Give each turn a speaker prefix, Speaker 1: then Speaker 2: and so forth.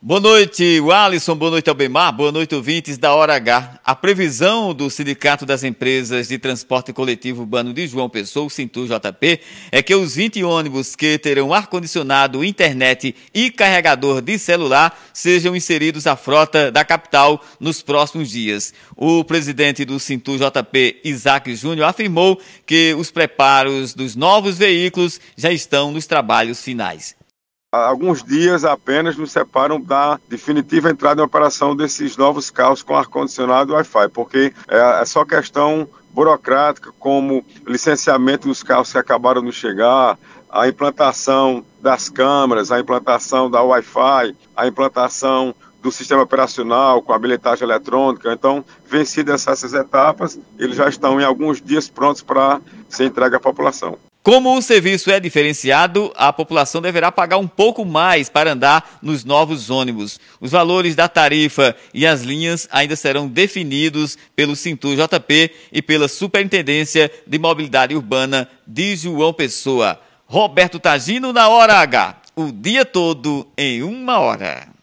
Speaker 1: Boa noite, Alisson. Boa noite, Albemar. Boa noite, ouvintes da Hora H. A previsão do Sindicato das Empresas de Transporte Coletivo Urbano de João Pessoa, o Cintur JP, é que os 20 ônibus que terão ar-condicionado, internet e carregador de celular sejam inseridos à frota da capital nos próximos dias. O presidente do Cintur JP, Isaac Júnior, afirmou que os preparos dos novos veículos já estão nos trabalhos finais.
Speaker 2: Alguns dias apenas nos separam da definitiva entrada em operação desses novos carros com ar-condicionado e Wi-Fi, porque é, é só questão burocrática, como licenciamento dos carros que acabaram de chegar, a implantação das câmeras, a implantação da Wi-Fi, a implantação do sistema operacional com a bilhetagem eletrônica. Então, vencidas essas etapas, eles já estão em alguns dias prontos para ser entregue à população.
Speaker 1: Como o serviço é diferenciado, a população deverá pagar um pouco mais para andar nos novos ônibus. Os valores da tarifa e as linhas ainda serão definidos pelo Cintur JP e pela Superintendência de Mobilidade Urbana de João Pessoa. Roberto Tagino na Hora H. O dia todo em uma hora.